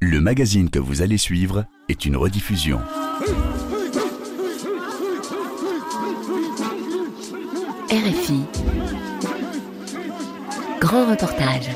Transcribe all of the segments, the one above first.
Le magazine que vous allez suivre est une rediffusion. RFI. Grand reportage.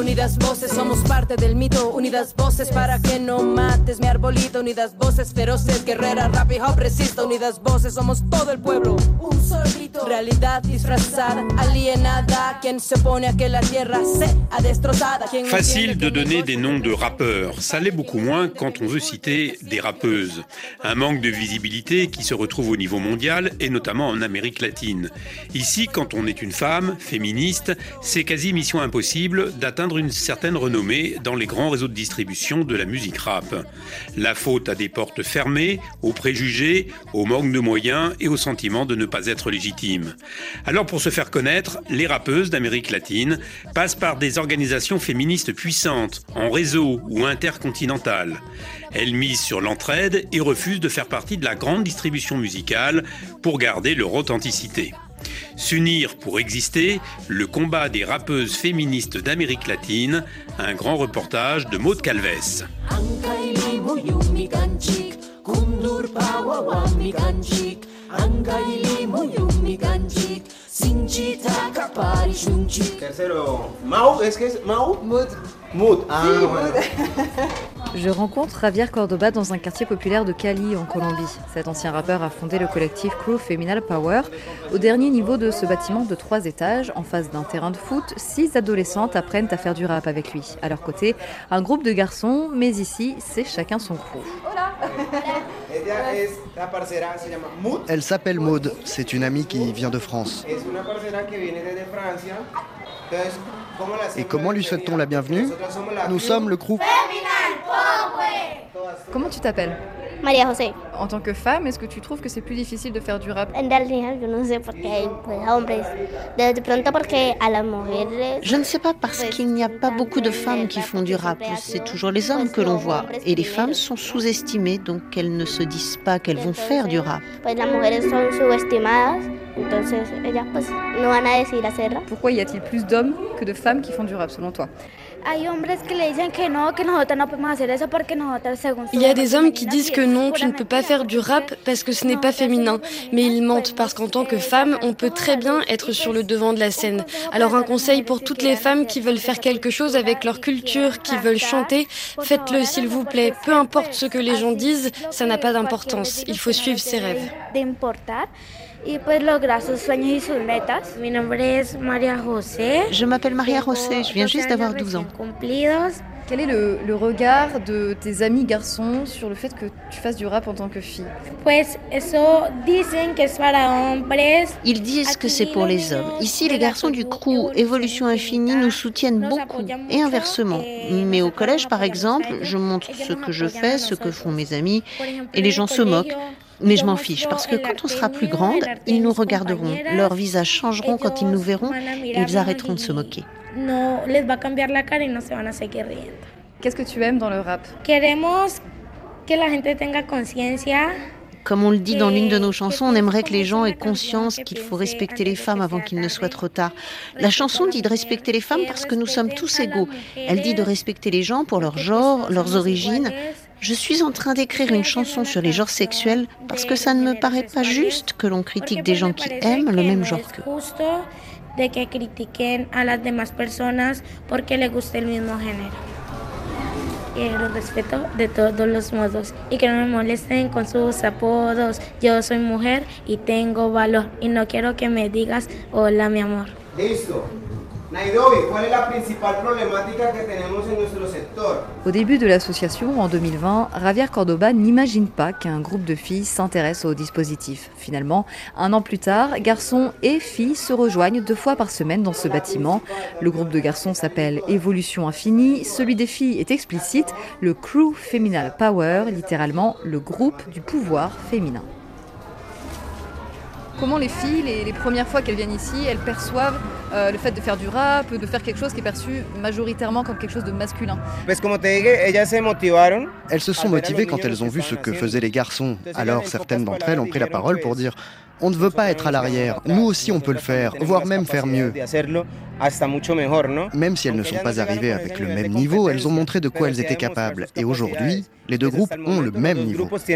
Unidas voces, somos parte del mito. Unidas voces para que no mates mi arbolito. Unidas voces feroces, guerrera, rap y hop resista. Unidas voces, somos todo el pueblo. Un solo grito. Realidad disfrazada, alienada. Quien se opone a que la tierra sea destrozada. Quien Facile de donner des noms de rappeurs. Ça l'est beaucoup moins quand on veut citer des rappeuses. Un manque de visibilité qui se retrouve au niveau mondial et notamment en Amérique latine. Ici, quand on est une femme, féministe, c'est quasi mission impossible d'atteindre une certaine renommée dans les grands réseaux de distribution de la musique rap. La faute à des portes fermées, aux préjugés, au manque de moyens et au sentiment de ne pas être légitime. Alors pour se faire connaître, les rappeuses d'Amérique latine passent par des organisations féministes puissantes, en réseau ou intercontinentales. Elles misent sur l'entraide et refusent de faire partie de la grande distribution musicale pour garder leur authenticité. S'unir pour exister, le combat des rappeuses féministes d'Amérique latine, un grand reportage de Maud Calves. Tercero, Mau, ¿es que es Mau? Mood. Mood, ah, bueno. Je rencontre Javier Cordoba dans un quartier populaire de Cali, en Colombie. Cet ancien rappeur a fondé le collectif Crew Feminal Power. Au dernier niveau de ce bâtiment de trois étages, en face d'un terrain de foot, six adolescentes apprennent à faire du rap avec lui. À leur côté, un groupe de garçons, mais ici, c'est chacun son crew. Elle s'appelle Maude, c'est une amie qui vient de France. Es una parcera que viene desde Francia. Entonces, ¿cómo la Et comment lui souhaite-t-on la bienvenue? Nous sommes le crew. Comment tu t'appelles María José. En tant que femme, est-ce que tu trouves que c'est plus difficile de faire du rap. Je ne sais pas parce qu'il n'y a pas beaucoup de femmes qui font du rap. C'est toujours les hommes que l'on voit. Et les femmes sont sous-estimées, donc elles ne se disent pas qu'elles vont faire du rap. Pourquoi y a-t-il plus d'hommes que de femmes qui font du rap, selon toi? Hay hombres que le dicen que no, que nosotros no podemos hacer eso porque nosotros según Il y a des hommes qui disent que non, tu ne peux pas faire du rap parce que ce n'est pas féminin. Mais ils mentent parce qu'en tant que femme, on peut très bien être sur le devant de la scène. Alors un conseil pour toutes les femmes qui veulent faire quelque chose avec leur culture, qui veulent chanter, faites-le s'il vous plaît. Peu importe ce que les gens disent, ça n'a pas d'importance. Il faut suivre ses rêves. Y pues lograr sus sueños y sus metas. Mi nombre es María José. Je m'appelle Maria José, je viens juste d'avoir 12 ans. Cumplidos. Quel est le, le regard de tes amis garçons sur le fait que tu fasses du rap en tant que fille? Pues eso dicen que es para hombres. Ils disent que c'est pour les hommes. Ici, les garçons du crew Évolution Infinie nous soutiennent beaucoup, et inversement. Mais au collège, par exemple, je montre ce que je fais, ce que font mes amis, et les gens se moquent. Mais je m'en fiche, parce que quand on sera plus grande, ils nous regarderont, leurs visages changeront quand ils nous verront, et ils arrêteront de se moquer. Qu'est-ce que tu aimes dans le rap? Queremos que la gente tenga conciencia Comme on le dit dans l'une de nos chansons, on aimerait que les gens aient conscience qu'il faut respecter les femmes avant qu'il ne soit trop tard. La chanson dit de respecter les femmes parce que nous sommes tous égaux. Elle dit de respecter les gens pour leur genre, leurs origines. Je suis en train d'écrire une chanson sur les genres sexuels parce que ça ne me paraît pas juste que l'on critique des gens qui aiment le même genre qu'eux. el respeto de todos los modos y que no me molesten con sus apodos. Yo soy mujer y tengo valor y no quiero que me digas hola mi amor. Listo. Au début de l'association, en 2020, Javier Cordoba n'imagine pas qu'un groupe de filles s'intéresse au dispositif. Finalement, un an plus tard, garçons et filles se rejoignent deux fois par semaine dans ce bâtiment. Le groupe de garçons s'appelle Évolution Infinie, celui des filles est explicite, le Crew Feminal Power, littéralement le groupe du pouvoir féminin. Comment les filles, les, les premières fois qu'elles viennent ici, elles perçoivent euh, le fait de faire du rap, de faire quelque chose qui est perçu majoritairement comme quelque chose de masculin. Elles se sont motivées quand elles ont vu ce que faisaient les garçons. Alors certaines d'entre elles ont pris la parole pour dire On ne veut pas être à l'arrière. Nous aussi, on peut le faire, voire même faire mieux. Même si elles ne sont pas arrivées avec le même niveau, elles ont montré de quoi elles étaient capables. Et aujourd'hui, les deux groupes ont le même niveau. Est-ce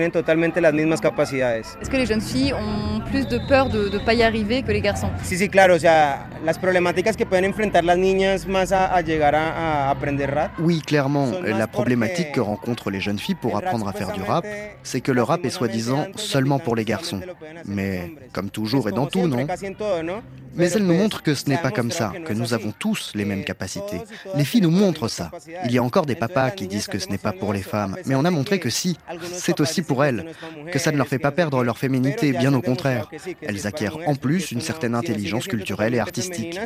que les jeunes filles ont plus de peur de ne pas y arriver que les garçons? Sí, sí, claro, o sea, las problemáticas que pueden enfrentar las niñas más a, a llegar a, a aprender rap. Oui, clairement, la problématique que rencontrent les jeunes filles pour apprendre à faire du rap, c'est que le rap est soi-disant seulement pour les garçons. Mais comme toujours et dans tout, non Mais elles nous montrent que ce n'est pas comme ça, que nous avons tous les mêmes capacités. Les filles nous montrent ça. Il y a encore des papas qui disent que ce n'est pas pour les femmes, mais on a montré que si, c'est aussi pour elles, que ça ne leur fait pas perdre leur féminité, bien au contraire. Elles acquièrent en plus une certaine intelligence culturelle et artistique.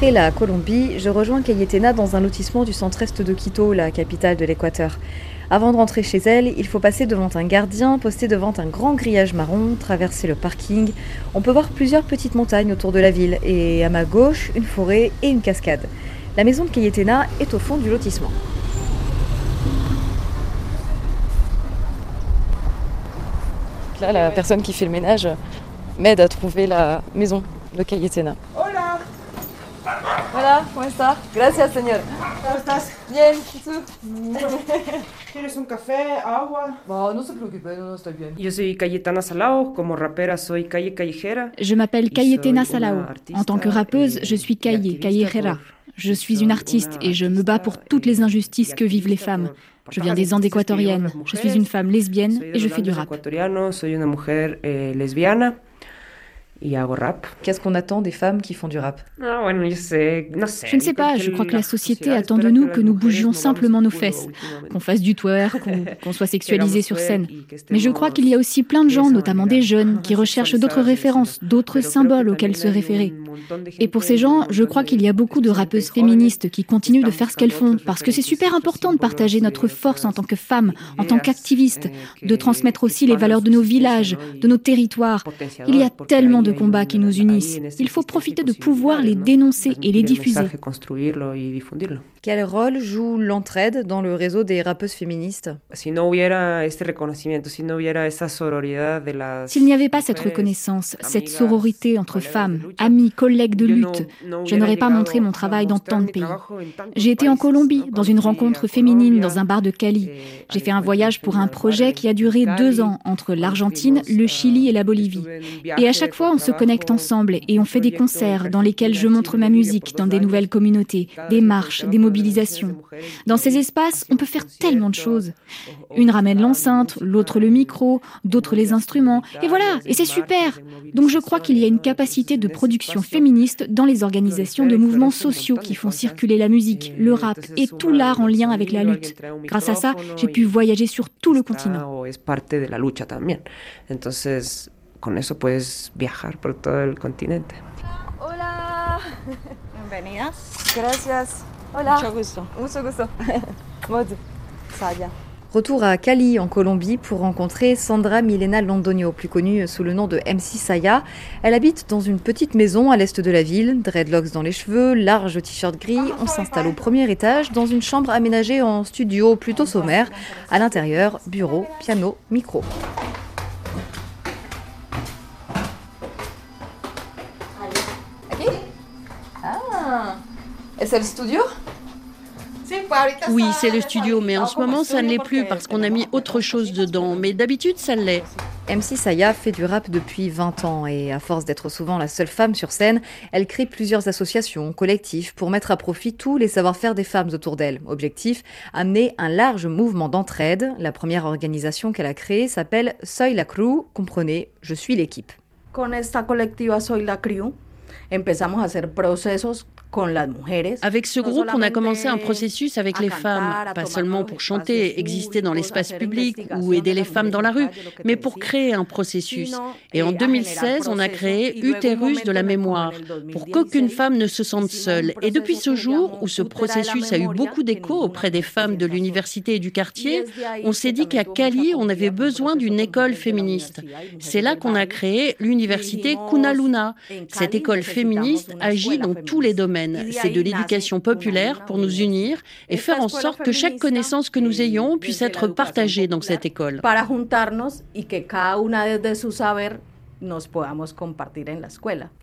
Après la Colombie, je rejoins Cayetena dans un lotissement du centre-est de Quito, la capitale de l'Équateur. Avant de rentrer chez elle, il faut passer devant un gardien posté devant un grand grillage marron, traverser le parking. On peut voir plusieurs petites montagnes autour de la ville et à ma gauche, une forêt et une cascade. La maison de Cayetena est au fond du lotissement. Là, la personne qui fait le ménage m'aide à trouver la maison de Cayetena. Hola, ¿cómo está? Gracias, señor. ¿cómo estás? Bien, ¿y tú? ¿Quieres un café, agua? Bon, no se preocupe, no, no, está bien. Yo soy Cayetana Salao, como rapera soy Calle Callejera. Je m'appelle una Salao. En tant que rappeuse, je suis Calle, Callejera. Je suis une artiste et je me bats pour toutes les injustices que vivent les femmes. Je viens des Andes équatoriennes. Je suis une femme lesbienne et je fais du rap. Y hago rap. Qu'est-ce qu'on attend des femmes qui font du rap? Ah. Je ne sais pas, je crois que la société attend de nous que nous bougions simplement nos fesses, qu'on fasse du twerk, qu'on soit sexualisé sur scène. Mais je crois qu'il y a aussi plein de gens, notamment des jeunes, qui recherchent d'autres références, d'autres symboles auxquels se référer. Et pour ces gens, je crois qu'il y a beaucoup de rappeuses féministes qui continuent de faire ce qu'elles font, parce que c'est super important de partager notre force en tant que femmes, en tant qu'activistes, de transmettre aussi les valeurs de nos villages, de nos territoires. Il y a tellement de combats qui nous unissent. Il faut profiter de pouvoir les dénoncer et les diffuser. Quel rôle joue l'entraide dans le réseau des rappeuses féministes? De S'il n'y avait pas cette reconnaissance, cette sororité entre femmes, amis, collègues de lutte, je n'aurais pas montré mon travail dans tant de pays. J'ai été en Colombie, dans une rencontre féminine dans un bar de Cali. J'ai fait un voyage pour un projet qui a duré deux ans entre l'Argentine, le Chili et la Bolivie. Et à chaque fois, on se connecte ensemble et on fait des concerts dans lesquels je montre ma musique dans des nouvelles communautés, des marches, des mobilisations. Dans ces espaces, on peut faire tellement de choses. Une ramène l'enceinte, l'autre le micro, d'autres les instruments, et voilà, et c'est super. Donc je crois qu'il y a une capacité de production féministe dans les organisations de mouvements sociaux qui font circuler la musique, le rap et tout l'art en lien avec la lutte. Grâce à ça, j'ai pu voyager sur tout le continent. Con eso puedes viajar por todo el continente. Hola Bienvenidas. Gracias Hola Mucho gusto. Mucho gusto. Retour à Cali, en Colombie, pour rencontrer Sandra Milena Londonio, plus connue sous le nom de MC Saya. Elle habite dans une petite maison à l'est de la ville, dreadlocks dans les cheveux, large t-shirt gris. On s'installe au premier étage dans une chambre aménagée en studio plutôt sommaire. À l'intérieur, bureau, piano, micro. C'est le studio? Oui, c'est le studio, mais en ce moment, ça ne l'est plus parce qu'on a mis autre chose dedans. Mais d'habitude, ça l'est. MC Saya fait du rap depuis 20 ans et à force d'être souvent la seule femme sur scène, elle crée plusieurs associations, collectifs pour mettre à profit tous les savoir-faire des femmes autour d'elle. Objectif, amener un large mouvement d'entraide. La première organisation qu'elle a créée s'appelle Soy la Crew, comprenez, je suis l'équipe. Con esta colectiva Soy la Crew empezamos a hacer procesos Avec ce groupe, on a commencé un processus avec les femmes, pas seulement pour chanter, exister dans l'espace public ou aider les femmes dans la rue, mais pour créer un processus. Et en 2016, on a créé Utérus de la mémoire, pour qu'aucune femme ne se sente seule. Et depuis ce jour, où ce processus a eu beaucoup d'écho auprès des femmes de l'université et du quartier, on s'est dit qu'à Cali, on avait besoin d'une école féministe. C'est là qu'on a créé l'université Kunaluna. Cette école féministe agit dans tous les domaines c'est de l'éducation populaire pour nous unir et faire en sorte que chaque connaissance que nous ayons puisse être partagée dans cette école.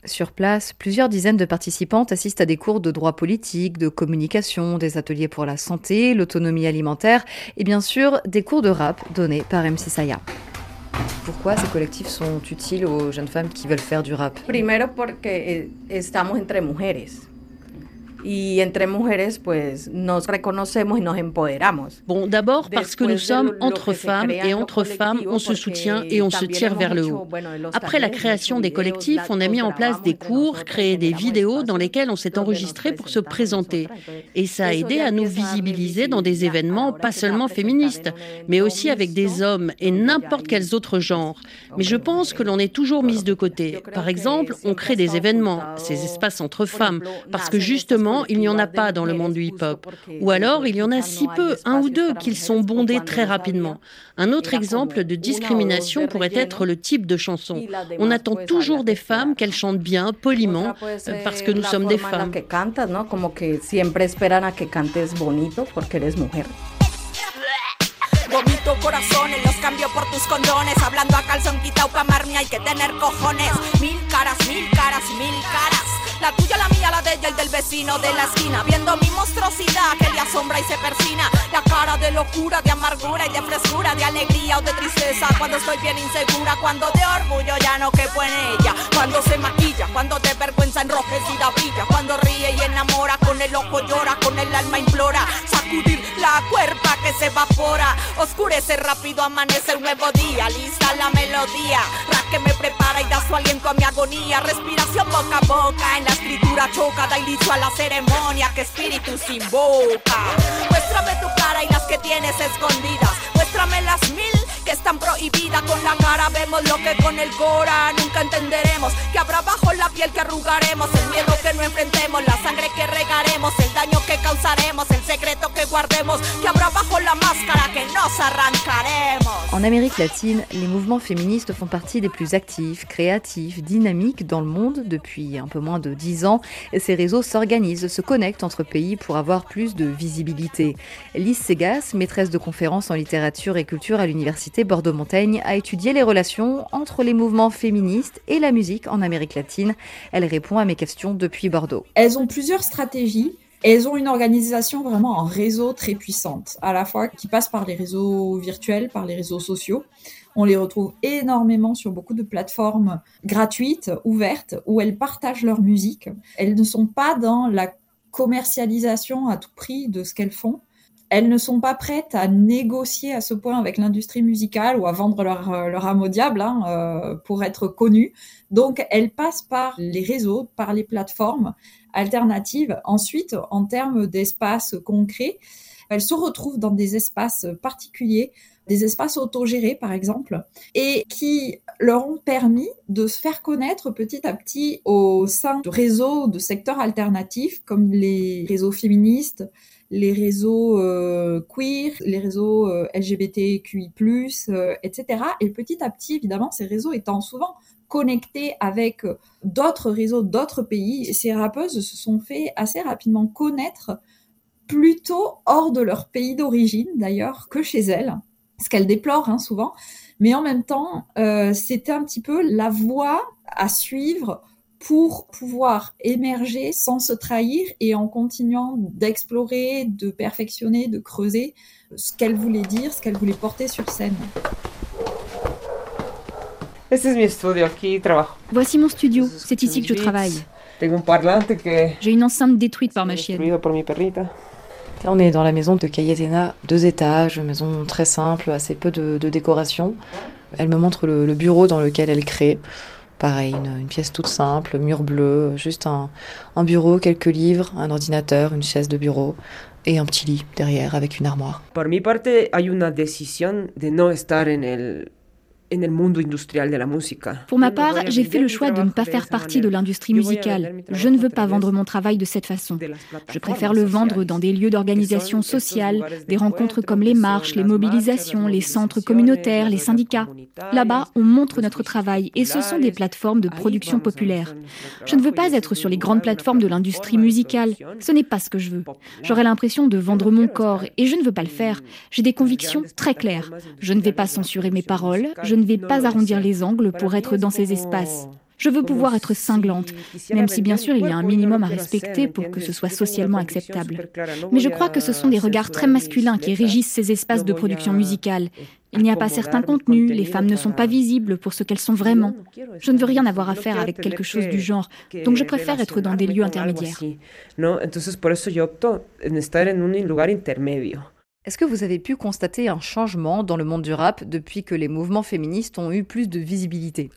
Sur place, plusieurs dizaines de participantes assistent à des cours de droit politique, de communication, des ateliers pour la santé, l'autonomie alimentaire et bien sûr des cours de rap donnés par MC Saya. Pourquoi ces collectifs sont utiles aux jeunes femmes qui veulent faire du rap? Primero porque estamos entre mujeres. Y entre mujeres pues nos reconocemos y nos empoderamos. Bon, d'abord parce que nous sommes entre femmes et entre femmes, on se soutient et on se tire vers le haut. Après la création des collectifs, on a mis en place des cours, créé des vidéos dans lesquelles on s'est enregistré pour se présenter. Et ça a aidé à nous visibiliser dans des événements pas seulement féministes, mais aussi avec des hommes et n'importe quels autres genres. Mais je pense que l'on est toujours mise de côté. Par exemple, on crée des événements, ces espaces entre femmes, parce que justement, il n'y en a pas dans le monde du hip-hop. Ou alors, il y en a si peu, un ou deux, qu'ils sont bondés très rapidement. Un autre exemple de discrimination pourrait être le type de chanson. On attend toujours des femmes qu'elles chantent bien, poliment, parce que nous sommes des femmes. Vomito los cambio por tus condones. Hablando a hay que tener cojones. Mil caras, mil caras, mil caras. La tuya, la mía, la de ella y del vecino de la esquina. Viendo mi monstruosidad que le asombra y se persina. La cara de locura, de amargura y de frescura, de alegría o de tristeza. Cuando estoy bien insegura, cuando de orgullo ya no quepo en ella. Cuando se maquilla, cuando de vergüenza enrojecida brilla. Cuando ríe y enamora, con el ojo llora, con el alma implora. Sacudir la cuerpa que se evapora. Oscurece rápido, amanece un nuevo día. Lista la melodía, la que me prepara y da su aliento a mi agonía. Respiración boca a boca la escritura choca, da inicio a la ceremonia que espíritu invoca. Muéstrame tu cara y las que tienes escondidas. Muéstrame las mil En Amérique latine, les mouvements féministes font partie des plus actifs, créatifs, dynamiques dans le monde depuis un peu moins de 10 ans. Ces réseaux s'organisent, se connectent entre pays pour avoir plus de visibilité. Lise Segas, maîtresse de conférences en littérature et culture à l'université Bordeaux-Montaigne, a étudié les relations entre les mouvements féministes et la musique en Amérique latine. Elle répond à mes questions depuis Bordeaux. Elles ont plusieurs stratégies. Elles ont une organisation vraiment en réseau très puissante, à la fois qui passe par les réseaux virtuels, par les réseaux sociaux. On les retrouve énormément sur beaucoup de plateformes gratuites, ouvertes, où elles partagent leur musique. Elles ne sont pas dans la commercialisation à tout prix de ce qu'elles font. Elles ne sont pas prêtes à négocier à ce point avec l'industrie musicale ou à vendre leur, euh, leur âme au diable hein, euh, pour être connues. Donc, elles passent par les réseaux, par les plateformes alternatives. Ensuite, en termes d'espaces concrets, elles se retrouvent dans des espaces particuliers des espaces autogérés par exemple, et qui leur ont permis de se faire connaître petit à petit au sein de réseaux de secteurs alternatifs comme les réseaux féministes, les réseaux euh, queer, les réseaux euh, LGBTQI+, euh, etc. Et petit à petit, évidemment, ces réseaux étant souvent connectés avec d'autres réseaux d'autres pays, ces rappeuses se sont fait assez rapidement connaître plutôt hors de leur pays d'origine d'ailleurs que chez elles ce qu'elle déplore hein, souvent. Mais en même temps, euh, c'était un petit peu la voie à suivre pour pouvoir émerger sans se trahir et en continuant d'explorer, de perfectionner, de creuser ce qu'elle voulait dire, ce qu'elle voulait porter sur scène. Voici mon studio, c'est ici que je travaille. J'ai une enceinte détruite par ma chienne. On est dans la maison de Cayetena, deux étages, maison très simple, assez peu de, décoration. Elle me montre le, bureau dans lequel elle crée. Pareil, une, pièce toute simple, mur bleu, juste un, un bureau, quelques livres, un ordinateur, une chaise de bureau et un petit lit derrière avec une armoire. Por mi parte, hay una decisión de no estar en el Pour ma part, j'ai fait le choix de ne pas faire partie de l'industrie musicale. Je ne veux pas vendre mon travail de cette façon. Je préfère le vendre dans des lieux d'organisation sociale, des rencontres comme les marches, les mobilisations, les centres communautaires, les syndicats. Là-bas, on montre notre travail et ce sont des plateformes de production populaire. Je ne veux pas être sur les grandes plateformes de l'industrie musicale. Ce n'est pas ce que je veux. J'aurais l'impression de vendre mon corps et je ne veux pas le faire. J'ai des convictions très claires. Je ne vais pas censurer mes paroles. Je ne vais pas arrondir les angles pour être dans ces espaces. Je veux pouvoir être cinglante, même si bien sûr il y a un minimum à respecter pour que ce soit socialement acceptable. Mais je crois que ce sont des regards très masculins qui régissent ces espaces de production musicale. Il n'y a pas certains contenus, les femmes ne sont pas visibles pour ce qu'elles sont vraiment. Je ne veux rien avoir à faire avec quelque chose du genre, donc je préfère être dans des lieux intermédiaires. Est-ce que vous avez pu constater un changement dans le monde du rap depuis que les mouvements féministes ont eu plus de visibilité?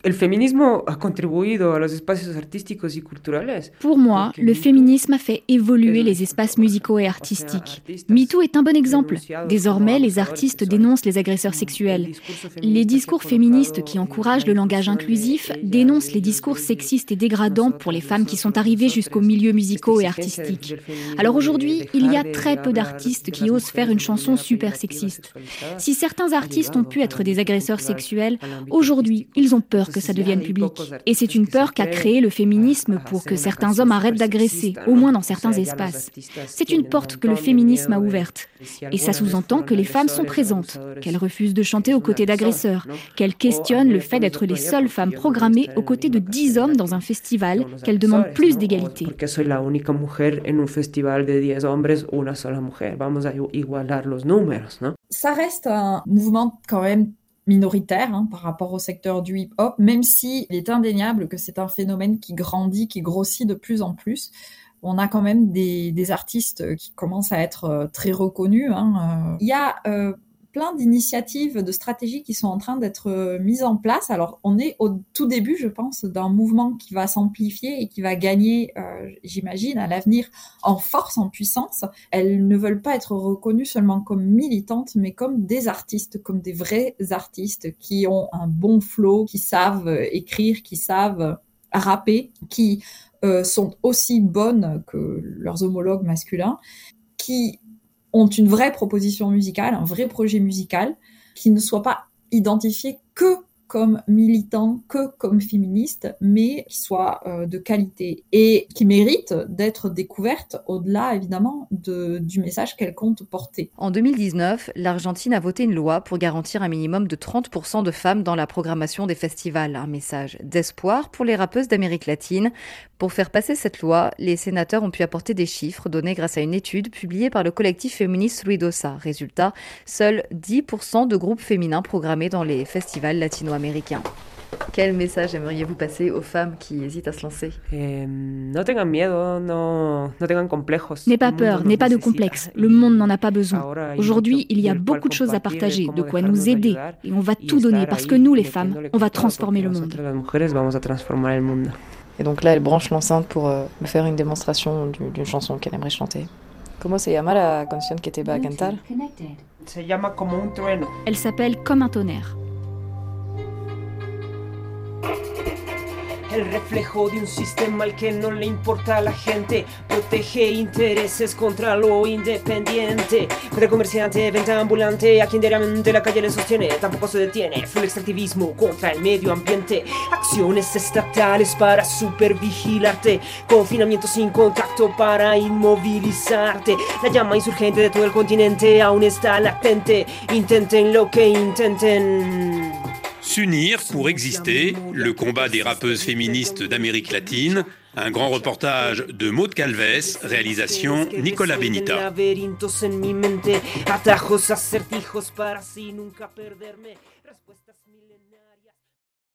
Pour moi, le féminisme a fait évoluer les espaces musicaux et artistiques. MeToo est un bon exemple. Désormais, les artistes dénoncent les agresseurs sexuels. Les discours féministes qui encouragent le langage inclusif dénoncent les discours sexistes et dégradants pour les femmes qui sont arrivées jusqu'aux milieux musicaux et artistiques. Alors aujourd'hui, il y a très peu d'artistes qui osent faire une chanson super sexistes. Si certains artistes ont pu être des agresseurs sexuels, aujourd'hui, ils ont peur que ça devienne public. Et c'est une peur qu'a créé le féminisme pour que certains hommes arrêtent d'agresser, au moins dans certains espaces. C'est une porte que le féminisme a ouverte. Et ça sous-entend que les femmes sont présentes, qu'elles refusent de chanter aux côtés d'agresseurs, qu'elles questionnent le fait d'être les seules femmes programmées aux côtés de 10 hommes dans un festival, qu'elles demandent plus d'égalité. Ça reste un mouvement quand même minoritaire hein, par rapport au secteur du hip-hop, même s'il est indéniable que c'est un phénomène qui grandit, qui grossit de plus en plus. On a quand même des, artistes qui commencent à être euh, très reconnus. Hein, euh. Il y a euh, plein d'initiatives, de stratégies qui sont en train d'être euh, mises en place. Alors, on est au tout début, je pense, d'un mouvement qui va s'amplifier et qui va gagner, euh, j'imagine, à l'avenir en force, en puissance. Elles ne veulent pas être reconnues seulement comme militantes, mais comme des artistes, comme des vrais artistes qui ont un bon flow, qui savent écrire, qui savent rapper, qui euh, sont aussi bonnes que leurs homologues masculins, qui ont une vraie proposition musicale, un vrai projet musical, qui ne soit pas identifié que comme militant que comme féministe, mais qui soit euh, de qualité et qui mérite d'être découverte au-delà évidemment de, du message qu'elle compte porter. En 2019, l'Argentine a voté une loi pour garantir un minimum de 30% de femmes dans la programmation des festivals, un message d'espoir pour les rappeuses d'Amérique latine. Pour faire passer cette loi, les sénateurs ont pu apporter des chiffres donnés grâce à une étude publiée par le collectif féministe Ruidosa. Résultat, seuls 10% de groupes féminins programmés dans les festivals latino-américains américain. Quel message aimeriez-vous passer aux femmes qui hésitent à se lancer? N'aie pas peur, n'aie pas de complexe. Le monde n'en a pas besoin. Aujourd'hui, il y a beaucoup de choses à partager, de quoi nous aider. Et on va tout donner parce que nous, les femmes, on va transformer le monde. Et donc là, elle branche l'enceinte pour euh, me faire une démonstration d'une chanson qu'elle aimerait chanter. Comment se llama la canción que te va a cantar? Elle s'appelle Comme un tonnerre. El reflejo de un sistema al que no le importa a la gente. Protege intereses contra lo independiente. Poder comerciante, venta ambulante, a quien diariamente la calle le sostiene, tampoco se detiene. Full extractivismo contra el medio ambiente. Acciones estatales para supervigilarte. Confinamiento sin contacto para inmovilizarte. La llama insurgente de todo el continente aún está latente. Intenten lo que intenten. S'unir pour exister, le combat des rappeuses féministes d'Amérique latine, un grand reportage de Maud Calves, réalisation Nicolas Benita.